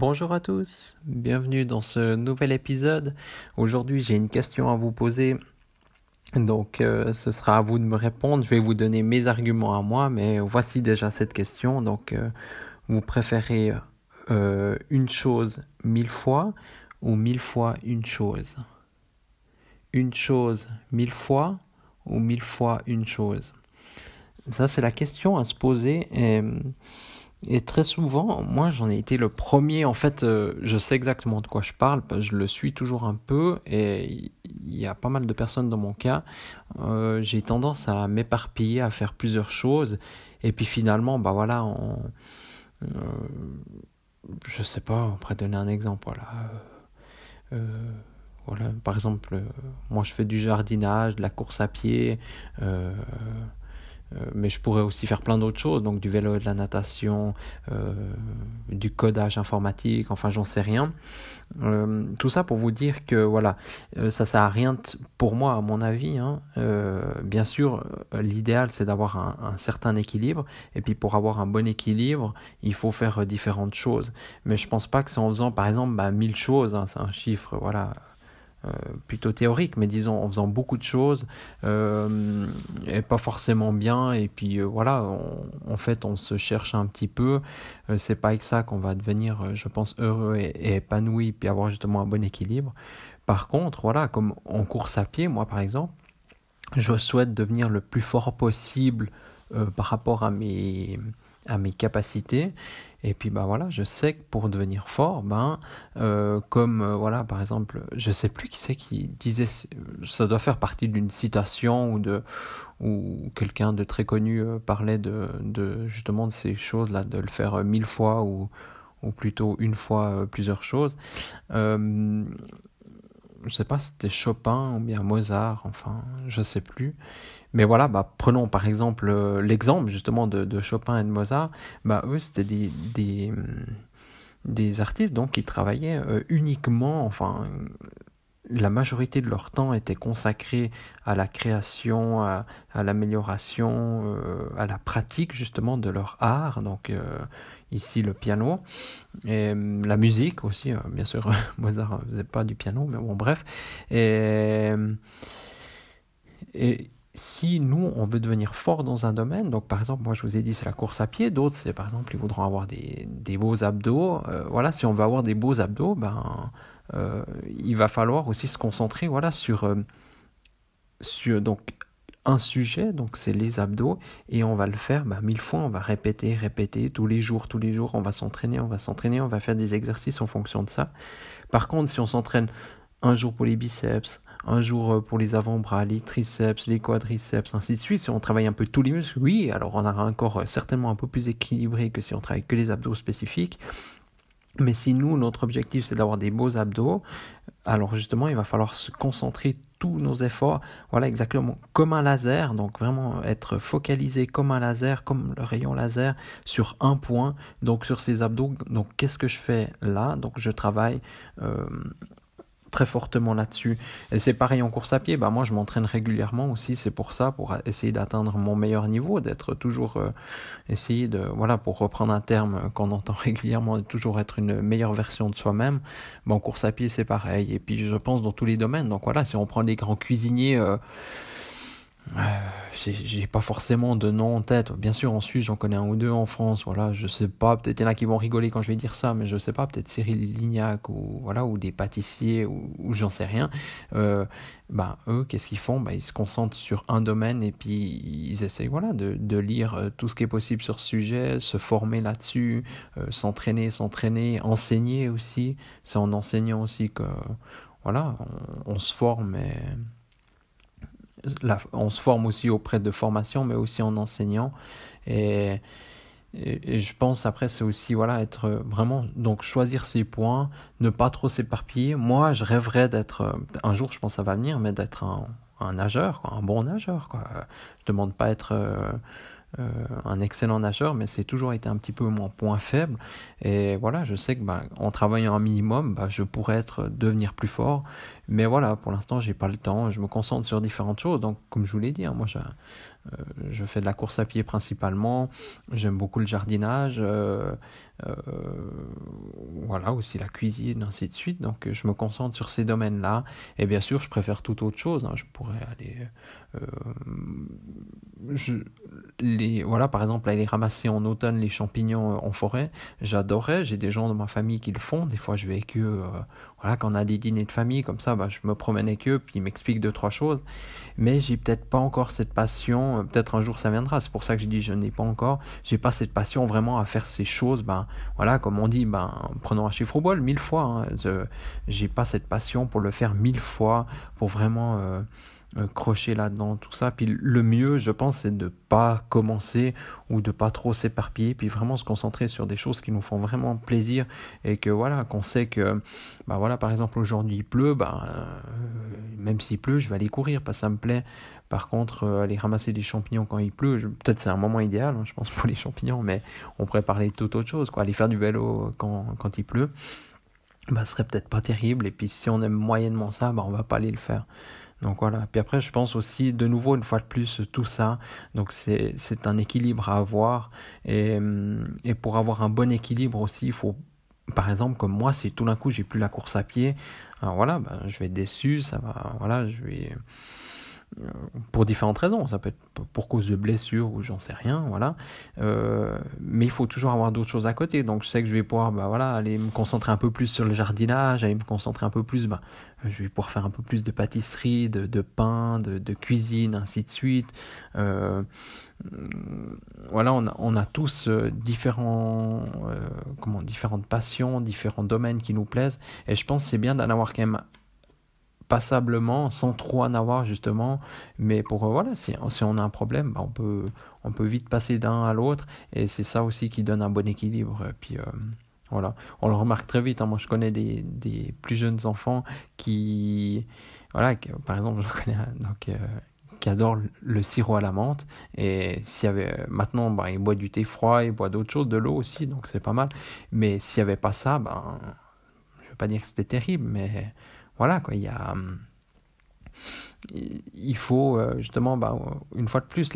Bonjour à tous, bienvenue dans ce nouvel épisode. Aujourd'hui j'ai une question à vous poser, donc euh, ce sera à vous de me répondre. Je vais vous donner mes arguments à moi, mais voici déjà cette question. Donc euh, vous préférez euh, une chose mille fois ou mille fois une chose? Une chose mille fois ou mille fois une chose? Ça c'est la question à se poser. Et très souvent, moi j'en ai été le premier, en fait, euh, je sais exactement de quoi je parle, je le suis toujours un peu, et il y a pas mal de personnes dans mon cas, euh, j'ai tendance à m'éparpiller, à faire plusieurs choses, et puis finalement, bah voilà, on, euh, je sais pas, on pourrait donner un exemple, voilà. Voilà, par exemple, moi je fais du jardinage, de la course à pied, mais je pourrais aussi faire plein d'autres choses, donc du vélo, de la natation, euh, du codage informatique, enfin j'en sais rien. Euh, tout ça pour vous dire que voilà, euh, ça sert à rien pour moi à mon avis. Hein. Euh, bien sûr, l'idéal c'est d'avoir un, un, certain équilibre, et puis pour avoir un bon équilibre, il faut faire différentes choses. Mais je pense pas que c'est en faisant par exemple bah, 1000 choses, hein, c'est un chiffre, voilà euh, plutôt théorique, mais disons en faisant beaucoup de choses euh, et pas forcément bien. Et puis euh, voilà, en fait, on se cherche un petit peu. C'est pas avec ça qu'on va devenir, je pense, heureux et, et, épanoui, puis avoir justement un bon équilibre. Par contre, voilà, comme en course à pied, moi par exemple, je souhaite devenir le plus fort possible par rapport à mes à mes capacités. Et puis bah voilà je sais que pour devenir fort ben euh, comme euh, voilà par exemple je sais plus qui c'est qui disait ça doit faire partie d'une citation ou de ou quelqu'un de très connu euh, parlait de, de justement de ces choses là de le faire mille fois ou ou plutôt une fois euh, plusieurs choses. Euh, je sais pas si c'était Chopin ou bien Mozart, enfin, je sais plus. Mais voilà, bah, prenons par exemple euh, l'exemple justement de, Chopin et de Mozart. Bah, eux, c'était des, des, des, artistes donc qui travaillaient euh, uniquement, enfin, la majorité de leur temps était consacré à la création, à, l'amélioration, euh, à la pratique justement de leur art. Donc euh, ici le piano et euh, la musique aussi. Euh, bien sûr, Mozart faisait pas du piano, mais bon bref. Et, et si nous, on veut devenir fort dans un domaine, donc par exemple, moi je vous ai dit c'est la course à pied, d'autres c'est par exemple ils voudront avoir des, des beaux abdos. Voilà, si on veut avoir des beaux abdos, ben euh, il va falloir aussi se concentrer voilà sur euh, sur donc un sujet donc c'est les abdos et on va le faire ben, mille fois on va répéter répéter tous les jours tous les jours on va s'entraîner on va s'entraîner on va faire des exercices en fonction de ça par contre si on s'entraîne un jour pour les biceps un jour pour les avant-bras, les triceps, les quadriceps, ainsi de suite. Si on travaille un peu tous les muscles, oui, alors on aura un corps certainement un peu plus équilibré que si on travaille que les abdos spécifiques. Mais si nous, notre objectif, c'est d'avoir des beaux abdos, alors justement, il va falloir se concentrer tous nos efforts, voilà exactement. Comme un laser, donc vraiment être focalisé comme un laser, comme le rayon laser sur un point, donc sur ces abdos. Donc qu'est-ce que je fais là? Donc je travaille euh, très fortement là-dessus. Et c'est pareil en course à pied, bah moi je m'entraîne régulièrement aussi, c'est pour ça, pour essayer d'atteindre mon meilleur niveau, d'être toujours, euh, essayer de, voilà, pour reprendre un terme qu'on entend régulièrement, de toujours être une meilleure version de soi-même. Bah, en course à pied c'est pareil, et puis je pense dans tous les domaines, donc voilà, si on prend les grands cuisiniers... Euh, j'ai pas forcément de nom en tête. Bien sûr, en Suisse, j'en connais un ou deux en France. Voilà, je sais pas. Peut-être il y en a qui vont rigoler quand je vais dire ça, mais je sais pas. Peut-être Cyril Lignac ou voilà ou des pâtissiers ou, j'en sais rien. Euh, ben eux, qu'est-ce qu'ils font? Ben, ils se concentrent sur un domaine et puis ils essayent voilà de, de lire euh, tout ce qui est possible sur ce sujet, se former là-dessus, euh, s'entraîner, s'entraîner, enseigner aussi. C'est en enseignant aussi que voilà, on, on se forme. Et, on se forme aussi auprès de formation, mais aussi en enseignant. Et, je pense après c'est aussi voilà être vraiment donc choisir ses points, ne pas trop s'éparpiller. Moi, je rêverais d'être un jour, je pense que ça va venir, mais d'être un, nageur, un bon nageur. Quoi. Je demande pas être euh, un excellent nageur, mais c'est toujours été un petit peu mon point faible. Et voilà, je sais que bah, en travaillant un minimum, bah, je pourrais être devenir plus fort. Mais voilà, pour l'instant, j'ai pas le temps. Je me concentre sur différentes choses. Donc, comme je vous l'ai dit, hein, moi, euh, je fais de la course à pied principalement. J'aime beaucoup le jardinage. Euh, euh, voilà, aussi la cuisine, ainsi de suite. Donc, je me concentre sur ces domaines-là. Et bien sûr, je préfère toute autre chose. Hein. Je pourrais aller. Je, les, voilà, par exemple, aller ramasser en automne les champignons en forêt. J'adorais. J'ai des gens de ma famille qui le font. Des fois, je vais avec eux. voilà, quand on a des dîners de famille comme ça, bah, je me promène avec eux, puis ils m'expliquent deux, trois choses. Mais j'ai peut-être pas encore cette passion euh, peut-être un jour ça viendra. C'est pour ça que je dis je n'ai pas encore. J'ai pas cette passion vraiment à faire ces choses. Ben voilà, comme on dit, ben prenons un chiffre au bol mille fois. Hein. J'ai pas cette passion pour le faire mille fois, pour vraiment euh, euh, crocher là-dedans, tout ça. Puis le mieux, je pense, c'est de pas commencer ou de pas trop s'éparpiller, puis vraiment se concentrer sur des choses qui nous font vraiment plaisir et que voilà, qu'on sait que, bah voilà, par exemple aujourd'hui il pleut, bah, même s'il pleut, je vais aller courir parce que ça me plaît. Par contre, euh, aller ramasser des champignons quand il pleut, peut-être c'est un moment idéal, hein, je pense, pour les champignons, mais on pourrait parler de toute autre chose, quoi. Aller faire du vélo quand, quand il pleut, bah, ce serait peut-être pas terrible. Et puis si on aime moyennement ça, bah, on va pas aller le faire. Donc voilà. Puis après, je pense aussi, de nouveau, une fois de plus, tout ça. Donc c'est, un équilibre à avoir. Et, et pour avoir un bon équilibre aussi, il faut, par exemple, comme moi, si tout d'un coup j'ai plus la course à pied, alors voilà, ben, je vais être déçu, ça va, voilà, je vais pour différentes raisons. Ça peut être pour cause de blessure ou j'en sais rien, voilà. Euh, mais il faut toujours avoir d'autres choses à côté. Donc je sais que je vais pouvoir, bah voilà, aller me concentrer un peu plus sur le jardinage, aller me concentrer un peu plus, bah, je vais pouvoir faire un peu plus de pâtisserie, de, pain, de, cuisine, ainsi de suite. Euh, voilà, on a, tous différents, comment, différentes passions, différents domaines qui nous plaisent. Et je pense c'est bien d'en avoir quand même passablement, sans trop en avoir justement. Mais pour euh, voilà, si, on a un problème, bah, on, peut, on peut vite passer d'un à l'autre. Et c'est ça aussi qui donne un bon équilibre. Puis euh, voilà, on le remarque très vite. Hein. Moi, je connais des, des, plus jeunes enfants qui, voilà, par exemple, je connais donc, euh, qui adore le sirop à la menthe. Et s'il y avait maintenant, bah, il boit du thé froid, il boit d'autres choses, de l'eau aussi, donc c'est pas mal. Mais s'il n'y avait pas ça, ben, je veux pas dire que c'était terrible, mais voilà, quoi, il y a hum, il faut euh, justement, bah, une fois de plus,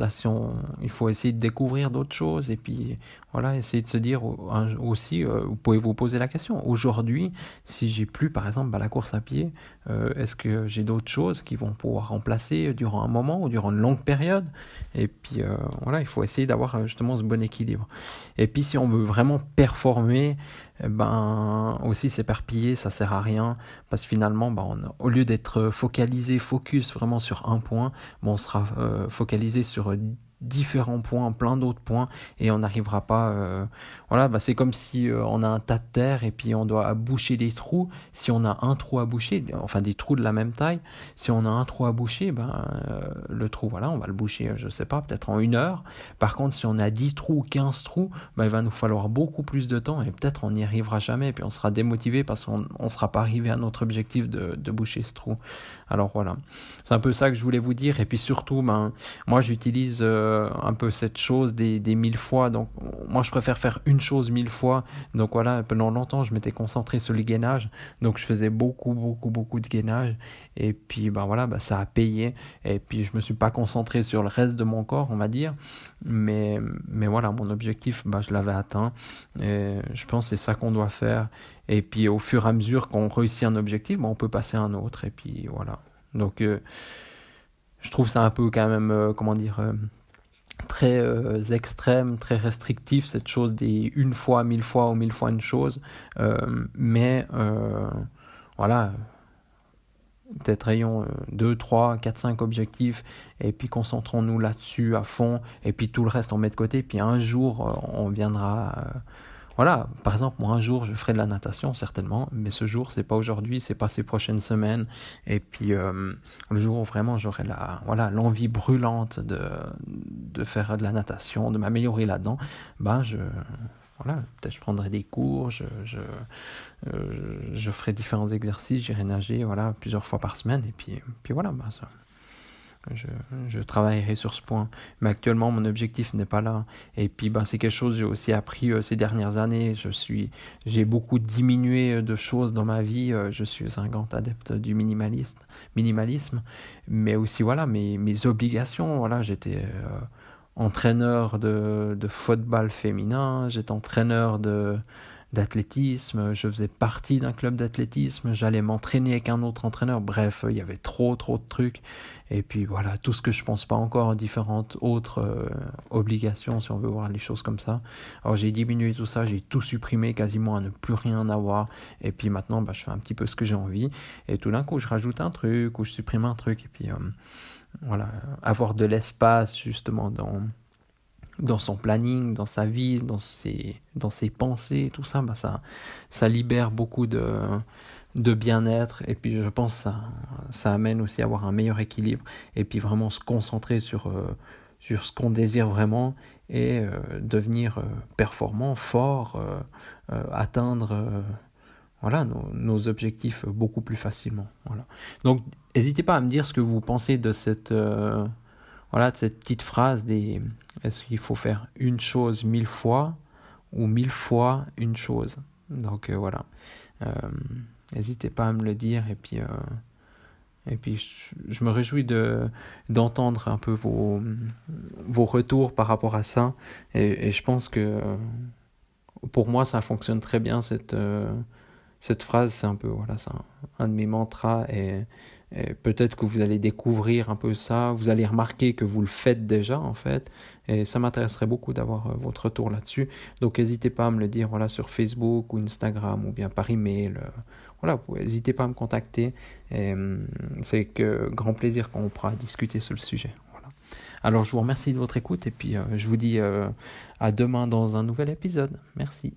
il faut essayer de découvrir d'autres choses et puis voilà, essayer de se dire aussi, euh, vous pouvez vous poser la question. Aujourd'hui, si j'ai plus, par exemple, bah, la course à pied, euh, est-ce que j'ai d'autres choses qui vont pouvoir remplacer durant un moment ou durant une longue période? Et puis voilà, il faut essayer d'avoir justement ce bon équilibre. Et puis si on veut vraiment performer, eh ben aussi s'éparpiller, ça sert à rien parce que finalement, on, au lieu d'être focalisé, focus vraiment sur un point, on sera euh, focalisé sur différents points, plein d'autres points, et on n'arrivera pas. Euh, voilà, bah c'est comme si euh, on a un tas de terre et puis on doit boucher des trous. Si on a un trou à boucher, enfin des trous de la même taille, si on a un trou à boucher, ben euh, le trou, voilà, on va le boucher, je sais pas, peut-être en une heure. Par contre, si on a 10 trous ou 15 trous, ben, il va nous falloir beaucoup plus de temps et peut-être on n'y arrivera jamais, et puis on sera démotivé parce qu'on ne sera pas arrivé à notre objectif de, boucher ce trou. Alors voilà, c'est un peu ça que je voulais vous dire, et puis surtout, ben, moi j'utilise un peu cette chose des, mille fois. Donc, moi, je préfère faire une chose mille fois. Donc, voilà, pendant longtemps, je m'étais concentré sur le gainage. Donc, je faisais beaucoup, beaucoup, beaucoup de gainage. Et puis, ben voilà, ben, ça a payé. Et puis, je me suis pas concentré sur le reste de mon corps, on va dire. Mais, mais voilà, mon objectif, ben, je l'avais atteint. Et je pense que c'est ça qu'on doit faire. Et puis, au fur et à mesure qu'on réussit un objectif, ben, on peut passer à un autre. Et puis, voilà. Donc, euh, je trouve ça un peu quand même, euh, comment dire, euh, très euh, extrême, très restrictif, cette chose des une fois, mille fois ou mille fois une chose. mais voilà, peut-être ayons 2, 3, 4, 5 objectifs et puis concentrons-nous là-dessus à fond et puis tout le reste on met de côté. Puis un jour on viendra voilà, par exemple, moi un jour je ferai de la natation certainement, mais ce jour c'est pas aujourd'hui, c'est pas ces prochaines semaines. Et puis euh, le jour où vraiment j'aurai la, voilà, l'envie brûlante de, de faire de la natation, de m'améliorer là-dedans, ben je, voilà, peut-être je prendrai des cours, je, je, euh, je ferai différents exercices, j'irai nager, voilà, plusieurs fois par semaine, et puis, puis voilà, ben ça, je, travaillerai sur ce point. Mais actuellement, mon objectif n'est pas là. Et puis, ben, c'est quelque chose que j'ai aussi appris euh, ces dernières années. Je suis, j'ai beaucoup diminué euh, de choses dans ma vie. Euh, je suis un grand adepte du minimalisme. Mais aussi, voilà, mes, mes obligations. Voilà, j'étais entraîneur de, de football féminin. J'étais entraîneur de, d'athlétisme, je faisais partie d'un club d'athlétisme, j'allais m'entraîner avec un autre entraîneur, bref, il y avait trop trop de trucs. Et puis voilà, tout ce que je pense pas encore, différentes autres euh, obligations, si on veut voir les choses comme ça. Alors j'ai diminué tout ça, j'ai tout supprimé quasiment à ne plus rien avoir. Et puis maintenant, bah, je fais un petit peu ce que j'ai envie. Et tout d'un coup, je rajoute un truc ou je supprime un truc. Et puis euh, voilà, avoir de l'espace justement dans dans son planning, dans sa vie, dans ses, dans ses pensées, tout ça, bah ça, ça libère beaucoup de, de bien-être. Et puis je pense que ça, ça amène aussi à avoir un meilleur équilibre. Et puis vraiment se concentrer sur, euh, sur ce qu'on désire vraiment et euh, devenir euh, performant, fort, atteindre voilà, nos, objectifs beaucoup plus facilement. Voilà. Donc n'hésitez pas à me dire ce que vous pensez de cette voilà, cette petite phrase des est-ce qu'il faut faire une chose mille fois ou mille fois une chose. Donc euh, voilà, n'hésitez pas à me le dire et puis euh, et puis je, me réjouis de d'entendre un peu vos vos retours par rapport à ça et, je pense que pour moi ça fonctionne très bien cette euh, cette phrase c'est un peu voilà c'est un, un de mes mantras et peut-être que vous allez découvrir un peu ça, vous allez remarquer que vous le faites déjà en fait, et ça m'intéresserait beaucoup d'avoir euh, votre retour là-dessus. Donc n'hésitez pas à me le dire voilà sur Facebook ou Instagram ou bien par email. Euh, voilà, n'hésitez pas à me contacter. Hum, c'est que grand plaisir qu'on pourra discuter sur le sujet. Voilà. Alors je vous remercie de votre écoute et puis euh, je vous dis à demain dans un nouvel épisode. Merci.